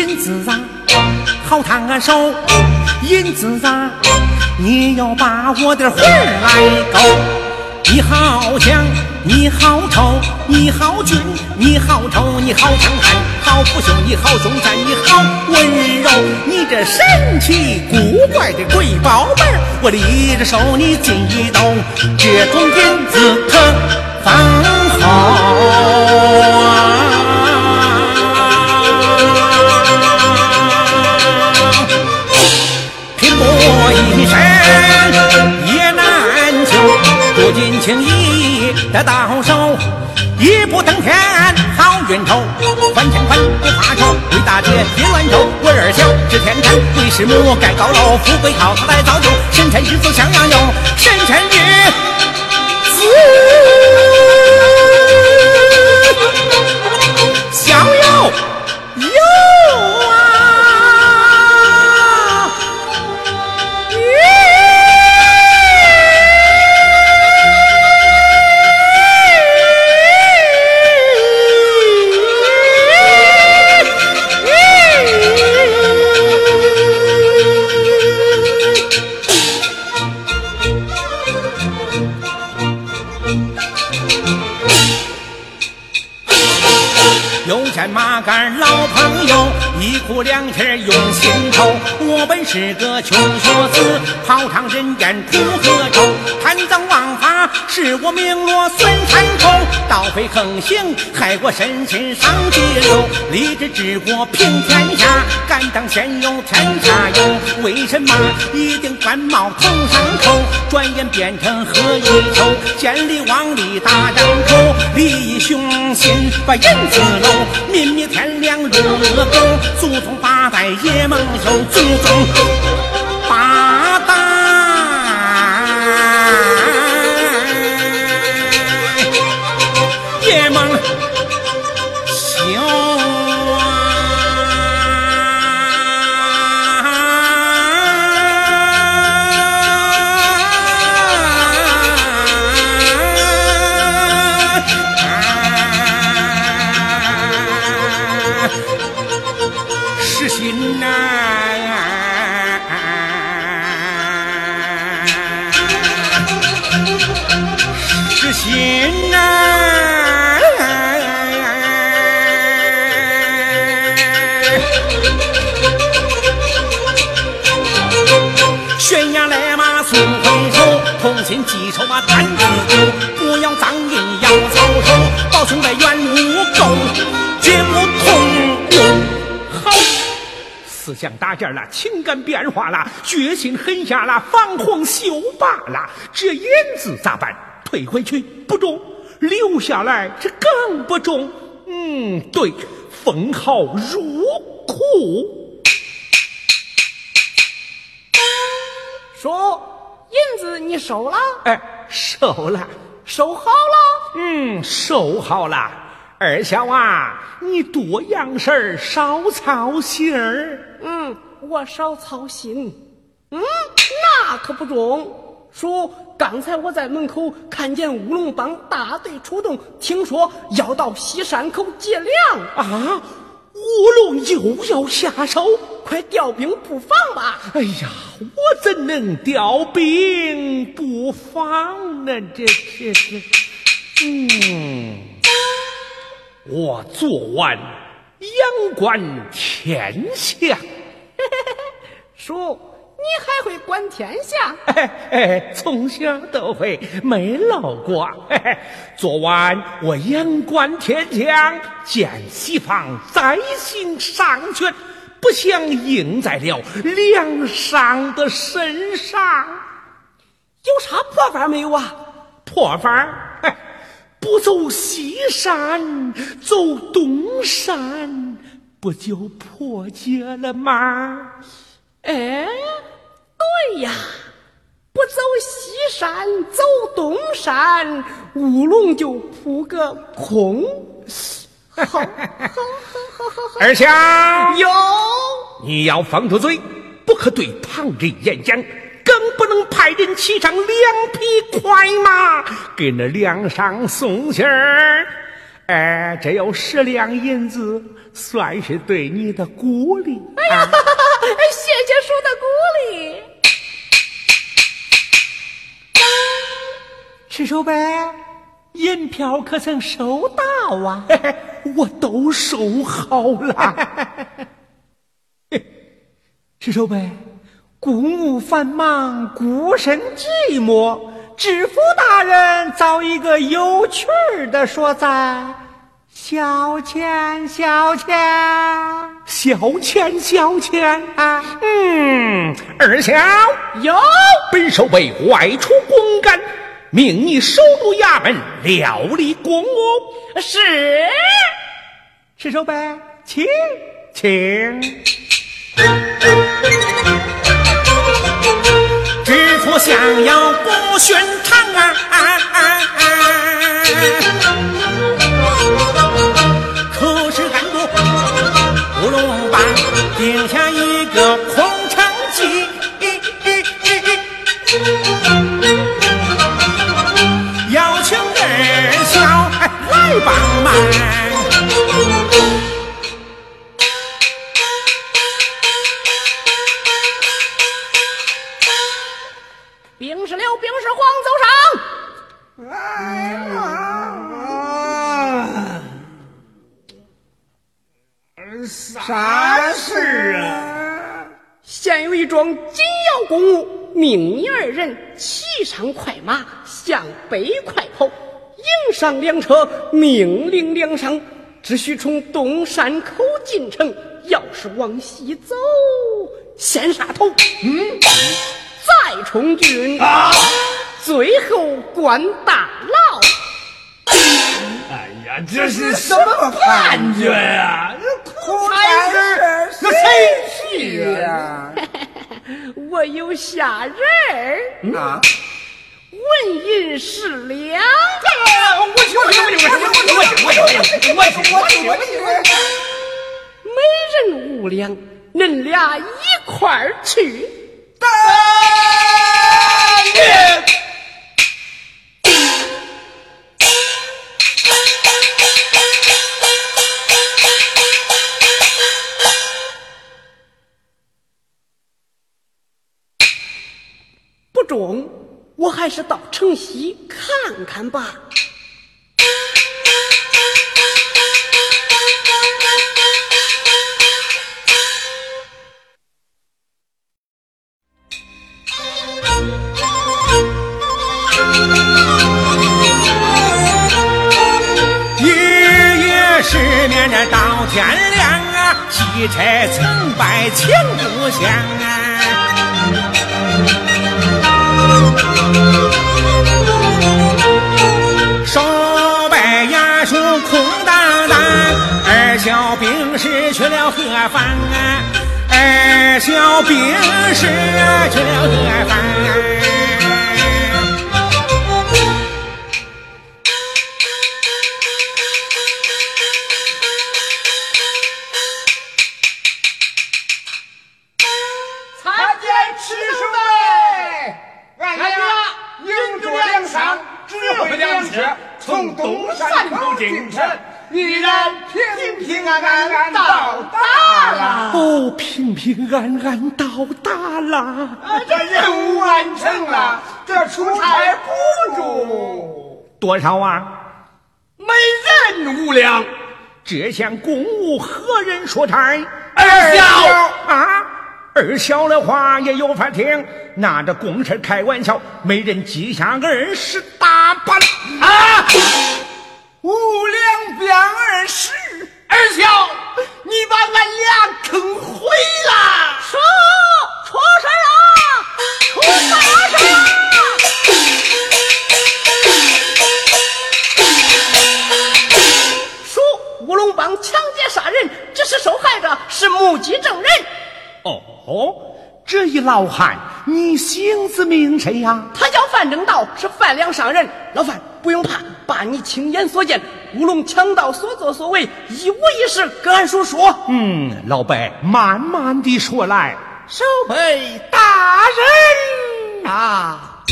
银子啊，好烫手，银子啊，你要把我的魂儿来勾。你好强，你好丑，你好俊，你好丑，你好强悍，好不秀，你好凶残，你好温柔，你这神奇古怪的贵宝贝儿，我离着手你进一兜，这种银子可放好不仅轻易得到手，一步登天好运头，翻天翻不怕愁，为大姐别乱走，为二小知天长，为师母盖高楼，富贵靠他来造就，神辰日子像样有，神辰日杆老朋友，一哭两气用心头。我本是个穷学子，跑堂人间苦和愁。贪赃枉法使我名落孙山头，盗匪横行害我身心上地流。立志治国平天下，敢当先有天下有。为什么一顶官帽头上扣？转眼变成何以秋？见利忘利大张口，利益雄心把银子搂。明灭天亮入恶宫，祖宗八代也蒙羞，祖宗也蒙心记仇嘛，单子酒，不要脏印，要草手，保兄在原路够，绝不通用。好，思想搭建了，情感变化了，决心狠下了，防洪修罢了。这银子咋办？退回去不中，留下来这更不中。嗯，对，封号入库。说。银子你收了？哎，收了，收好了。嗯，收好了。二小啊，你多样事儿，少操心儿。嗯，我少操心。嗯，那可不中。叔，刚才我在门口看见乌龙帮大队出动，听说要到西山口劫粮啊。乌龙又要下手，快调兵布防吧！哎呀，我怎能调兵布防呢？这这这，嗯，我做完仰观天象，叔。你还会管天象？哎哎，从小都会，没落过。昨晚我仰观天象，见西方灾星上悬，不想应在了梁上的身上。有啥破法没有啊？破法？不走西山，走东山，不就破解了吗？哎。对呀，不走西山，走东山，乌龙就扑个空。好，好，好，好，好，好。二小有，你要放住嘴，不可对旁人演讲，更不能派人骑上两匹快马给那梁上送信儿。哎，这有十两银子，算是对你的鼓励。哎呀，谢谢叔的鼓励。石守备，银票可曾收到啊？我都收好了。石守备，公务繁忙，孤身寂寞，知府大人找一个有趣儿的说在，小钱，小钱，小钱，小钱啊！嗯，二小有本守备外出公干。命你守住衙门，料理公务。是，石守备，请请。知府想要不寻常啊！可是俺不不龙帮定下一个帮忙！兵士六兵士黄走上。哎呀！啥事啊？现有一桩紧要公务，命你二人骑上快马，向北快跑。迎上两车，命令两商，只需从东山口进城。要是往西走，先杀头，嗯，再充军，啊，最后关大牢。哎呀，这是什么判决呀？这苦差事，那谁去呀？我有下人啊。问银十两，我去我去我去我去我去我去我去我去我去我去，每人五两，恁俩一块儿去。大爷，不中。我还是到城西看看吧。日夜失眠，这到天亮啊，喜拆成败庆故乡啊。守备衙署空荡荡，二小兵士去了何方啊？二小兵士去了何方？平平安安到达了。这任务完成了，这出差不住多少啊？每人五两。这项公务何人说差？二小啊，二小的话也有法听。拿着公事开玩笑，每人记下二十大板啊！五两变二十，二小，你把俺俩坑毁了！叔出事了，出大事了！叔乌龙帮抢劫杀人，这是受害者，是目击证人。哦。这一老汉，你姓字名谁呀？他叫范正道，是范梁商人。老范不用怕，把你亲眼所见、乌龙强盗所作所为一五一十跟俺叔说。嗯，老伯慢慢的说来。守备大人啊！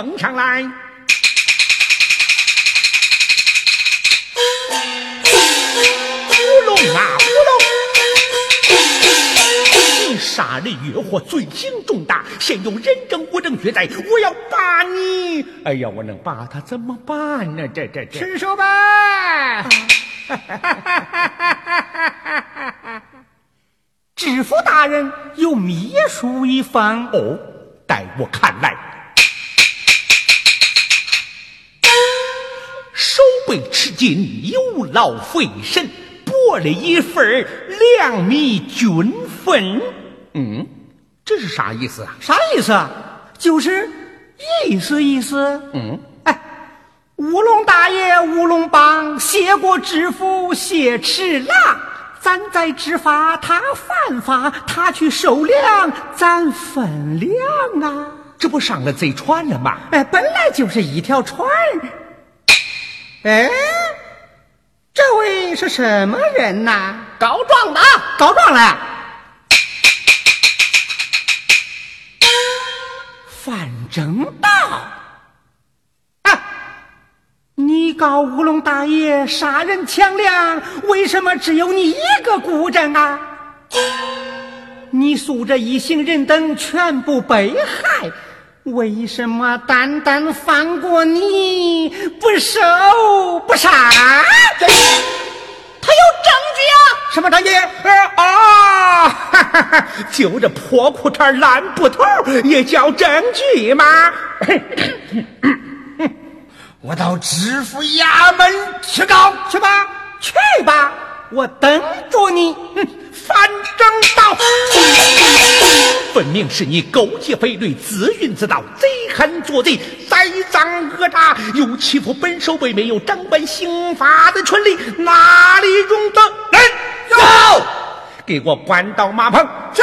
呈上来，乌龙啊乌龙！你杀人越货，罪行重大，现有人证物证俱在，我要把你……哎呀，我能把他怎么办呢？这这这，吃手吧！知府大人有秘书一方哦，待我看来。为吃尽有劳费神，拨了一份粮米均分。嗯，这是啥意思啊？啥意思啊？就是意思意思。嗯，哎，乌龙大爷乌龙帮谢过知府谢赤郎，咱在执法，他犯法，他去收粮，咱分粮啊。这不上了贼船了吗？哎，本来就是一条船。哎，这位是什么人呐？告状的，告状了。范正道，啊，你告乌龙大爷杀人抢粮，为什么只有你一个孤证啊？你诉这一行人等全部被害。为什么单单放过你不收不杀？他有证据啊！什么证据？啊！哈哈哈！就这破裤衩烂布头也叫证据吗？我到知府衙门去告去吧，去吧，我等着你。哼，反正道，分明是你勾结匪类，自运自盗，贼喊作贼，栽赃讹诈，又欺负本守卫没有掌管刑法的权利，哪里容得？人，走，给我关到马棚。是。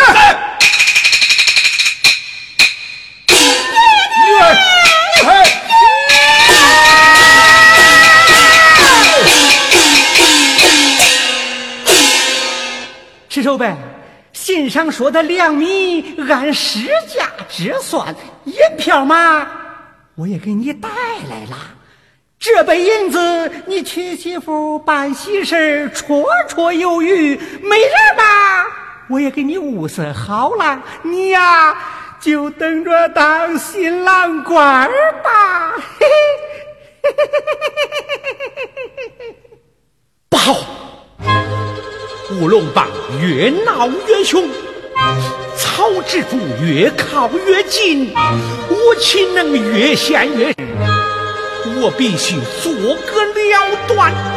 石守备，信上说的粮米按市价折算，银票嘛，我也给你带来了。这杯银子，你娶媳妇、办喜事绰绰有余。没人吧，我也给你物色好了。你呀，就等着当新郎官吧。嘿嘿嘿嘿，嘿嘿嘿嘿乌龙帮越闹越凶，曹知府越靠越近，我岂能越陷越深？我必须做个了断。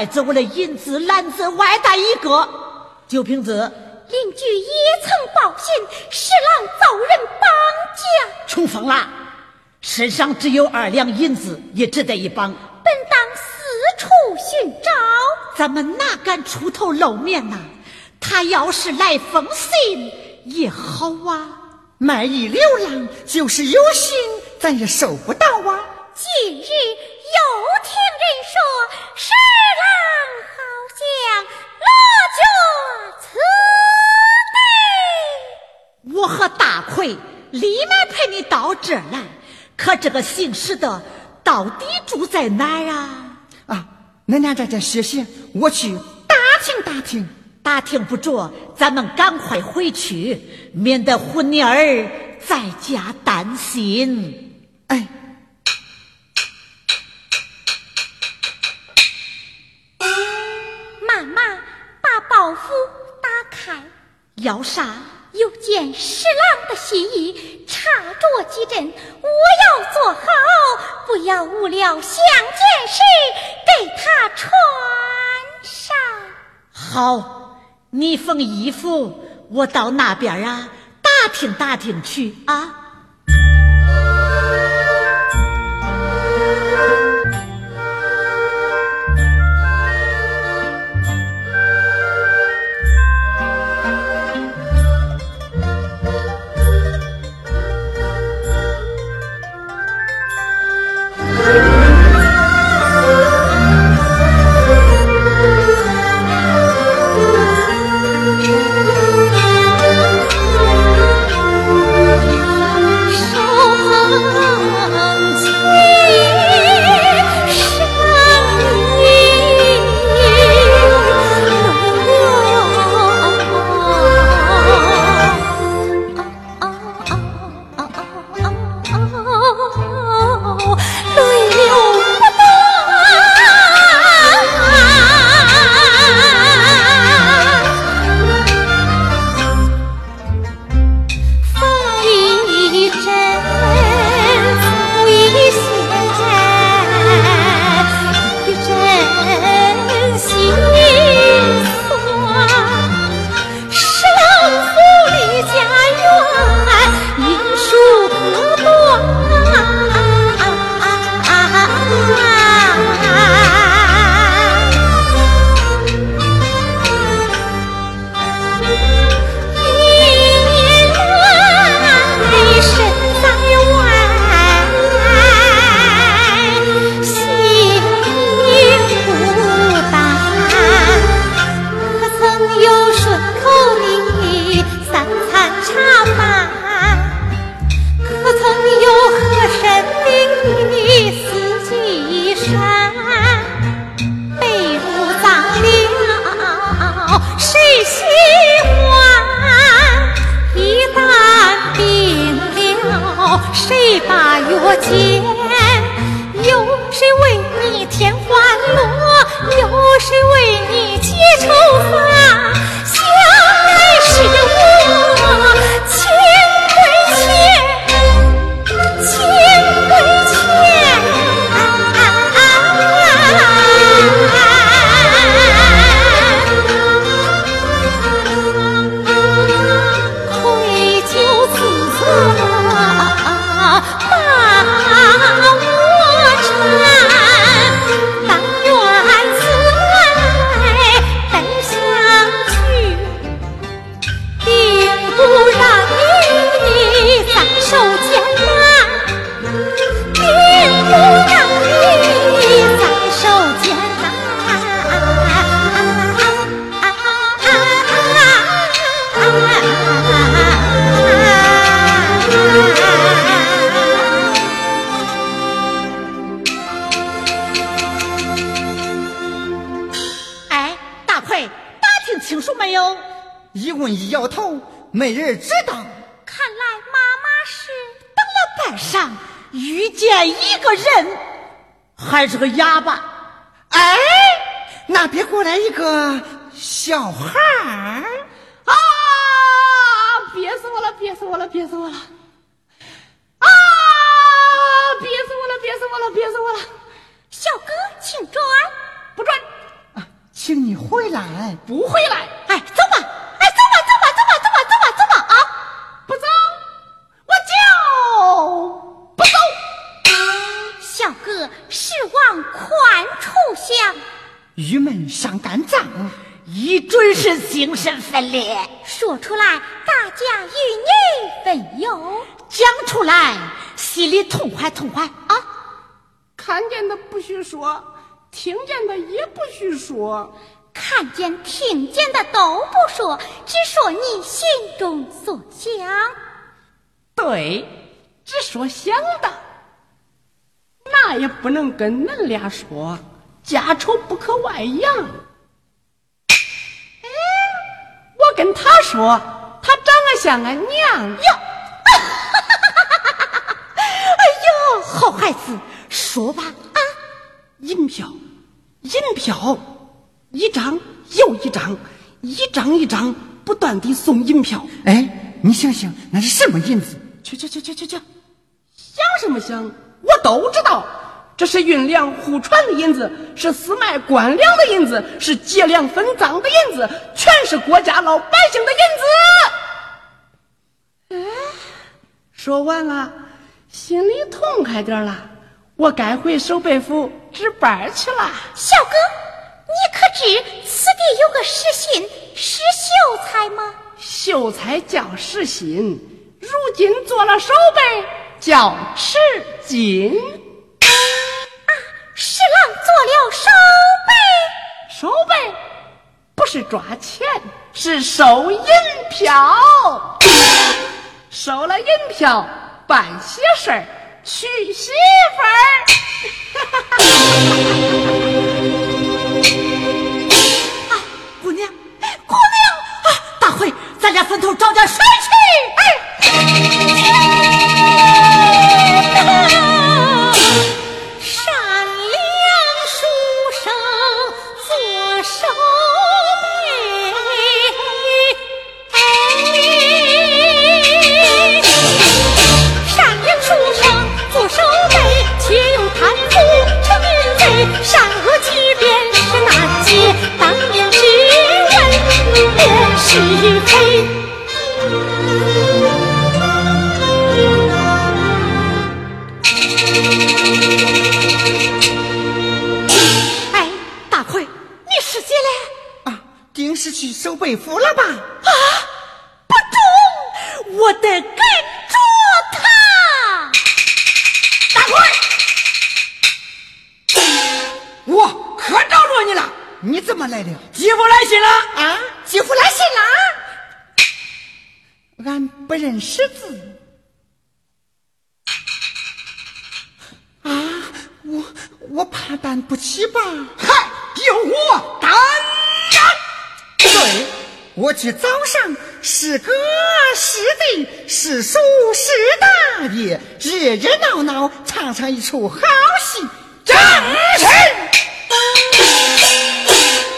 还拐走了银子篮子外带一个。酒瓶子，邻居也曾报信，十郎遭人绑架，冲疯了，身上只有二两银子，也值得一帮。本当四处寻找，咱们哪敢出头露面呐？他要是来封信也好啊。卖艺流浪就是有心，咱也收不到啊。近日又听人说，十郎好像落脚此地。我和大奎立马陪你到这儿来。可这个姓石的到底住在哪儿啊？啊，恁俩在这歇歇，我去打听打听。打听不着，咱们赶快回去，免得虎妮儿在家担心。哎，要啥？有件侍郎的心意，插着几针，我要做好，不要误了相见时给他穿上。好。你缝衣服，我到那边啊打听打听去啊。憋死我了！憋死我了啊！憋死我了！憋死我了！憋死我了！小哥，请转，不转，请你回来。不回来，哎，走吧，哎，走吧，走吧，走吧，走吧，走吧，走吧啊！不走，我就不走。小哥，是往宽处想，郁闷伤肝脏，一准是精神分裂，说出来大家与你分忧。讲出来心里痛快痛快啊！看见的不许说，听见的也不许说。看见、听见的都不说，只说你心中所想。对，只说想的，那也不能跟恁俩说，家丑不可外扬。跟他说，他长得像俺娘哟，哎呦，好孩子，说吧啊！银票，银票，一张又一张，一张一张不断地送银票。哎，你想想，那是什么银子？去去去去去去，想什么想？我都知道，这是运粮互传的银子，是私卖官粮的银子，是劫粮分赃的银子，全是国家老百姓的银子。哎，说完了，心里痛快点了。我该回守备府值班去了。小哥，你可知此地有个石信石秀才吗？秀才叫石信，如今做了守备，叫持金。了守备，守备不是抓钱，是收银票。收了银票，办喜事儿。娶媳妇儿，啊，姑娘，姑娘啊，大辉，咱俩分头找点水去。哎，辨是非。哎，大奎，你是几嘞？啊，定是去守北府了吧？啊，不中，我得跟着他。大奎，我可找着你了，你怎么来了？姐夫来信了啊，继父来信了。俺不认识字。啊，我我怕担不起吧？嗨，有我担当。对，我去早上是哥是弟是叔是大爷，热热闹闹唱上一出好戏。正是。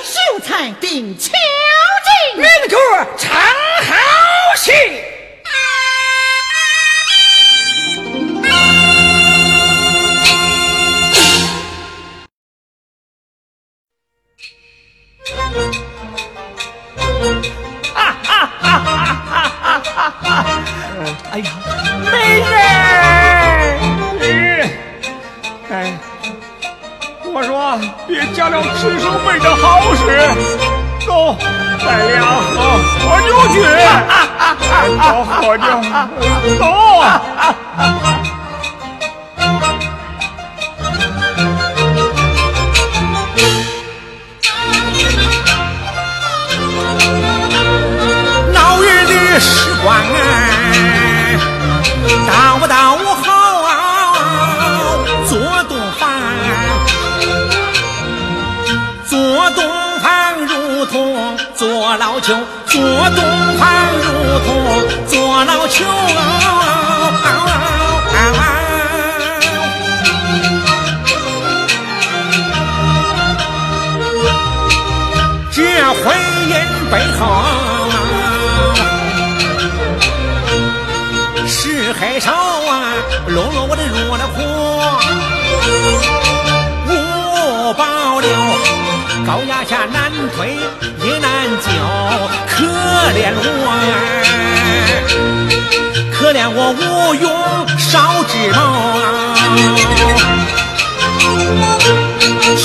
秀才定敲进，民歌唱好戏。哈哈哈哈哈哈哈！哎呀，没人！哎，我说别假了吃手背的好使，走，咱俩喝喝酒去，走喝酒，走。同做老丘，做东方如同做老丘。这婚姻背后，是黑手啊，落落我的入了火，保留高压下难推也难救，可怜我，可怜我无用少智谋，求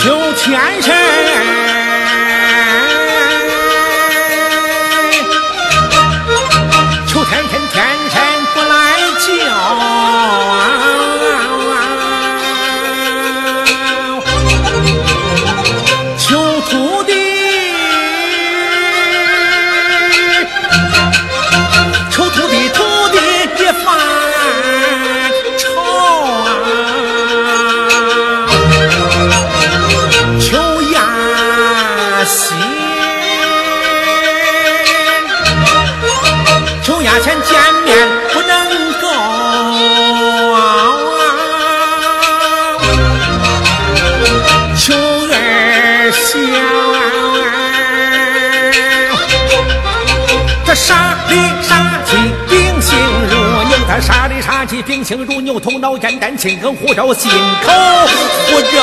杀里杀气，秉性如牛；他杀里杀气，秉性如牛头脑简单，心狠护燎，心口火燎。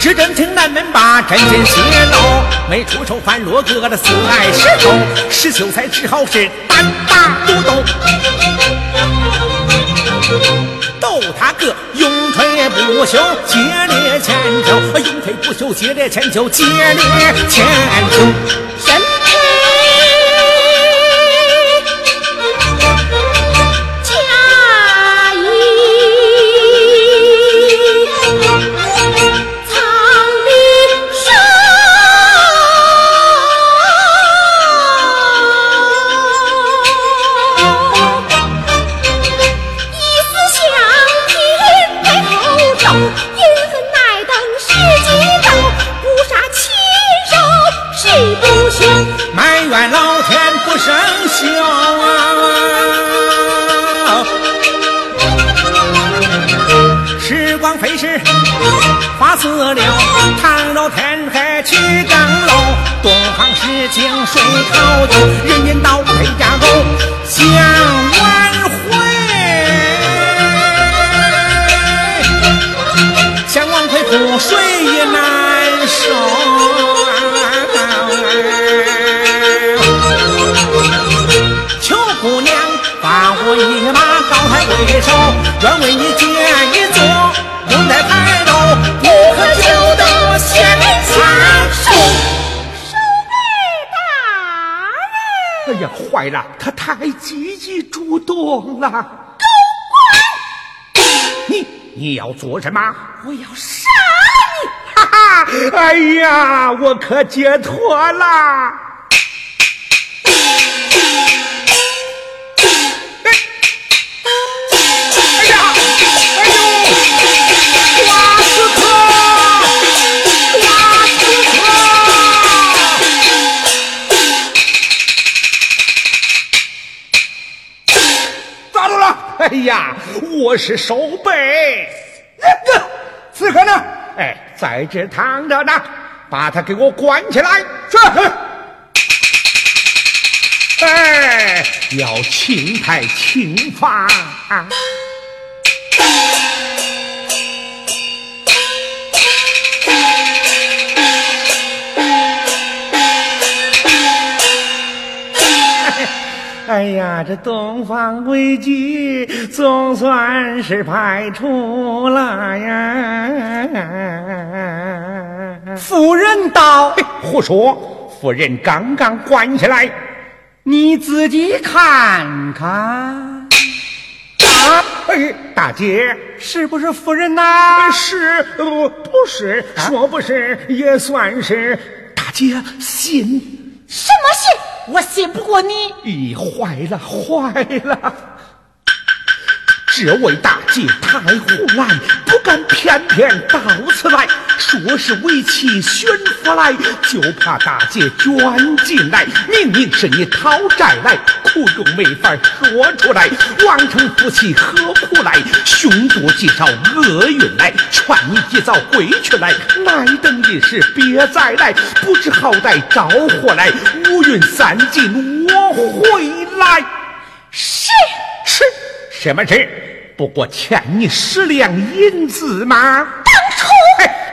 只真听南门把真心泄露，没出手反落哥的四爱石头，石秀才只好是单打独斗。斗他个永垂不朽，节烈千秋，永垂不朽，节烈千秋，节烈千秋。我一马高抬为首，愿为你建一座永在牌楼。哎呀，坏了！他太积极主动了。狗官，你你要做什么？我要杀你！哈哈！哎呀，我可解脱了。呀，我是守备。那个刺客呢？哎，在这躺着呢，把他给我关起来。是。哎，要轻判轻罚。哎呀，这东方危机总算是排除了呀！夫人道：“胡说！夫人刚刚关起来，你自己看看。”啊！哎，大姐，是不是夫人呐？是，不不是，说不是也算是。大姐，信什么信？我信不过你！咦，坏了，坏了！这位大姐太胡来，不敢偏偏到此来，说是为妻选夫来，就怕大姐卷进来。明明是你讨债来，苦衷没法说出来。王成夫妻何苦来？凶多吉少厄运来，劝你及早回去来，耐等一时别再来。不知好歹招祸来，五云散尽我回来。是是什么事？不过欠你十两银子吗？当初，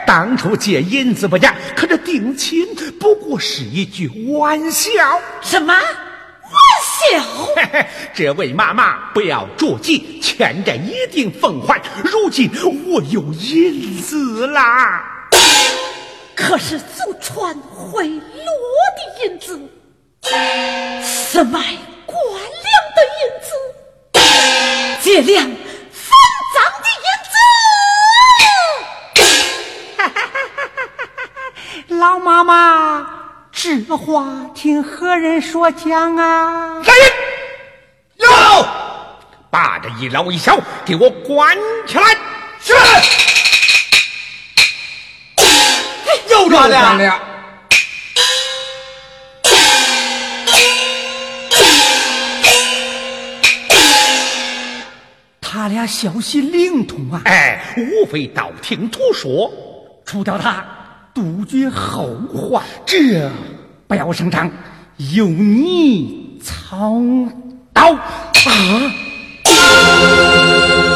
当初借银子不假，可这定亲不过是一句玩笑。什么玩笑？嘿嘿，这位妈妈不要着急，欠债一定奉还。如今我有银子啦，可是祖传贿赂的银子，私买官粮的银子，借粮。脏的银子，老妈妈，这话听何人说讲啊？来人，有，把这一老一小给我关起来。是。又抓了。他俩消息灵通啊！哎，无非道听途说，除掉他，杜绝后患。这不要声张，由你操刀啊！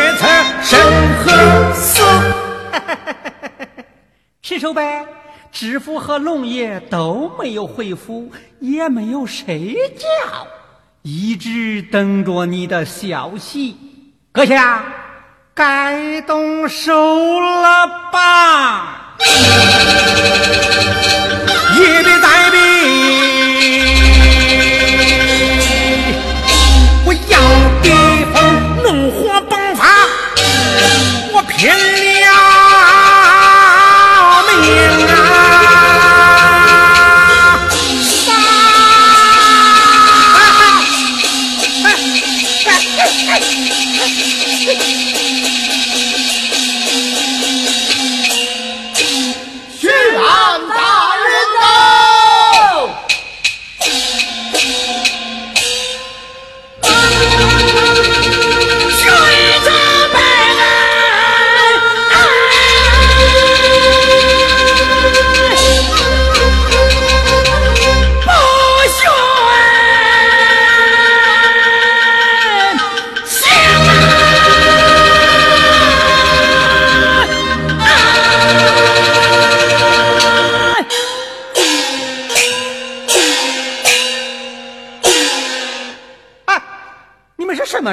对决策生和死。石守白，知府和龙爷都没有回府，也没有睡觉，一直等着你的消息。阁下，该动手了吧？一笔带笔。怒火迸发，我拼了命啊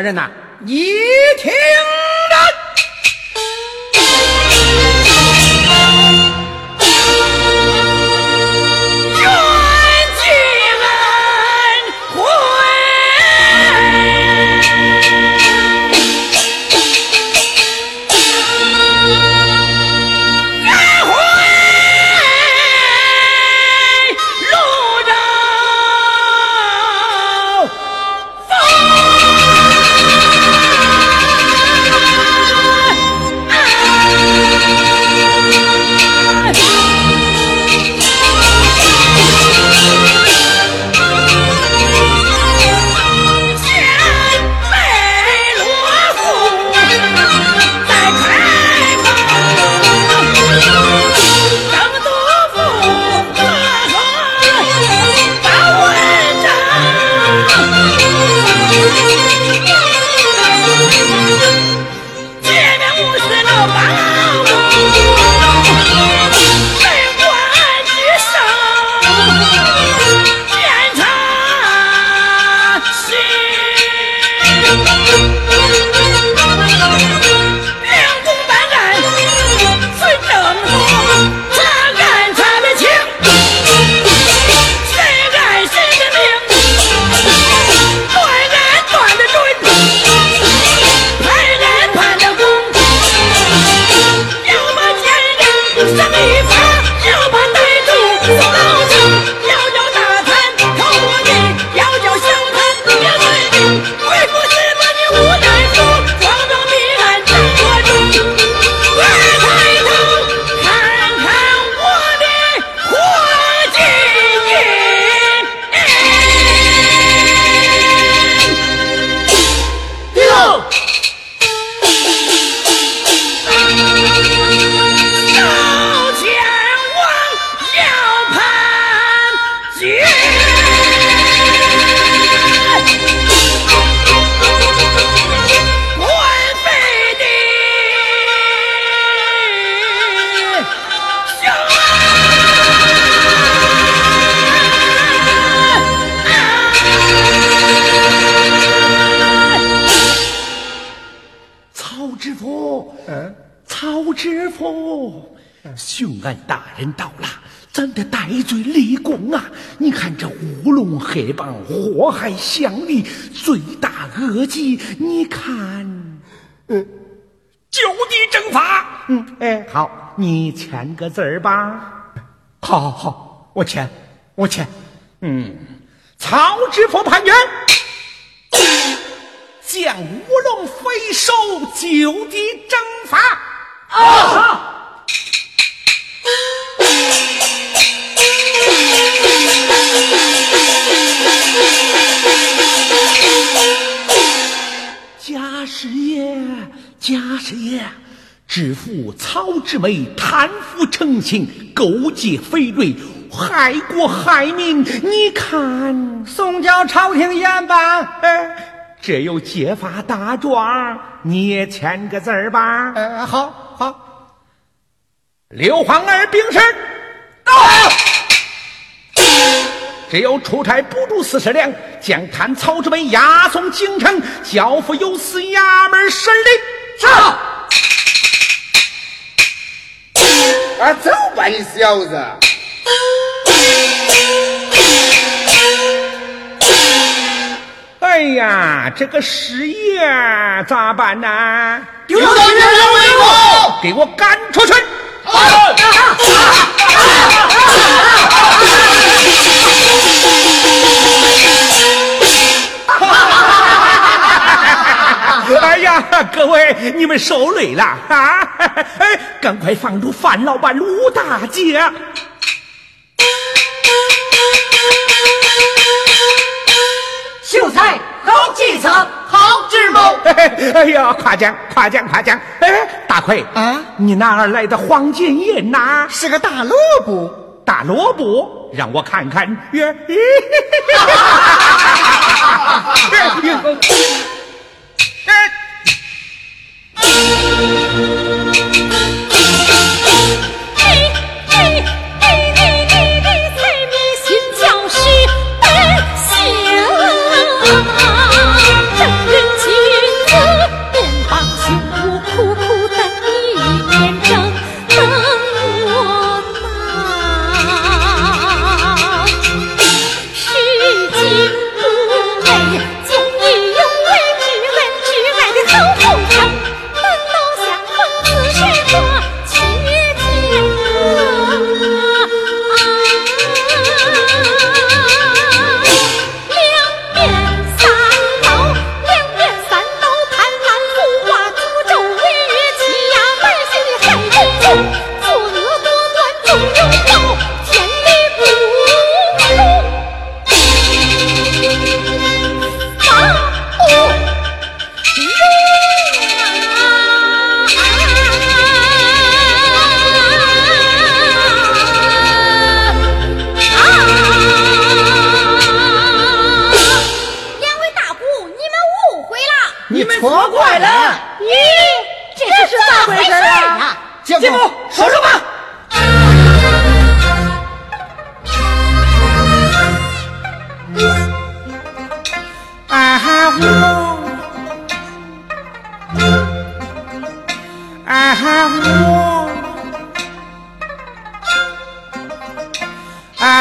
人呐？一听祸害乡里，罪大恶极。你看，嗯，就地正法。嗯，哎，好，你签个字儿吧。好，好，好，我签，我签。嗯，曹知府判决，将乌龙飞首就地正法。啊，好。贾师爷，贾师爷，知府曹志梅贪腐成性，勾结匪类，害国害民。你看，送交朝廷严办。哎，这有揭发大状，你也签个字儿吧。呃，好好。刘皇儿禀事，到。只有出差补助四十两，将贪曹之辈押送京城，交付有司衙门审理。是。啊，走吧，你小子。哎呀，这个师爷咋办呢？丢给我赶出去！哎呀，各位，你们受累了啊！哎，赶快放出范老板、卢大姐。秀才好计策，好智谋。哎呀，夸奖夸奖夸奖！哎，大奎啊，你哪儿来的黄金银呐？是个大萝卜，大萝卜，让我看看。耶！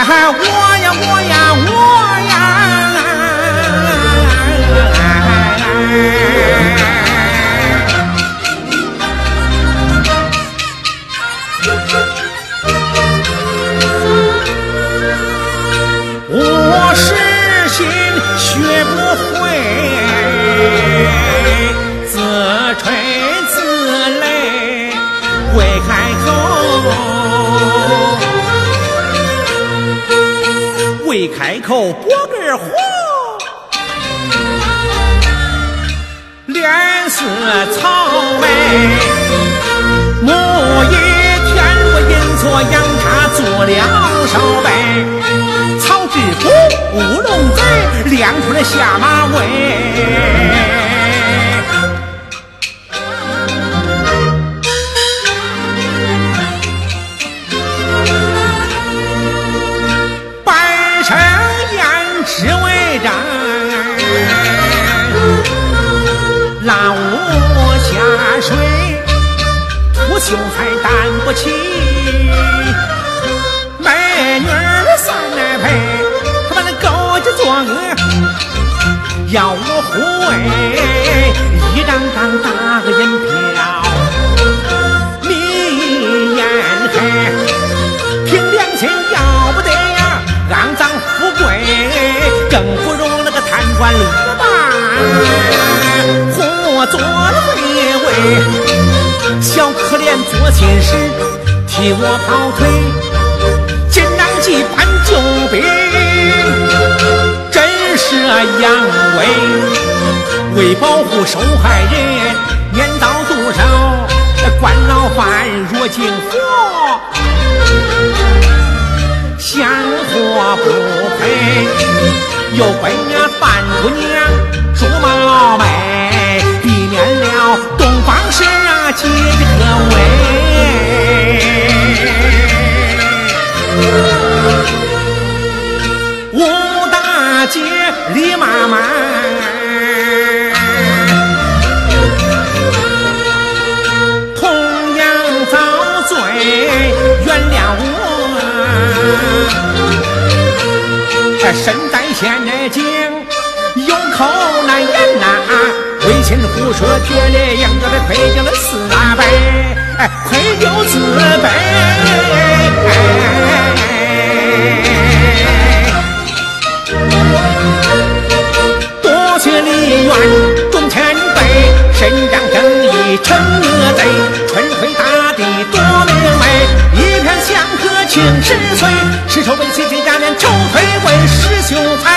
我呀我呀开口拨根火，脸似草莓。某一天我阴错阳差做了少尉，曹知府乌龙嘴亮出了下马威。不起，美女儿三来陪，他把那勾结作恶，要我会一张张大个银票，你眼黑，凭良心要不得呀，肮脏富贵，更不容那个贪官可怜做亲事，替我跑腿，锦囊计搬救兵，震慑阳痿，为保护受害人免遭毒手，关牢犯若敬佛，香火不配，又怪那半姑娘朱毛妹，避免了东方时啊结的可为。吴大姐李妈妈，同样遭罪，原谅我。身在险境，有口心胡说，撅了秧歌的愧叫了四大白，愧叫四白。多谢李元忠前辈，身仗正义惩恶贼，春回大地多明媚，一片祥和庆十岁，十手为亲亲家年愁腿归，师秀才。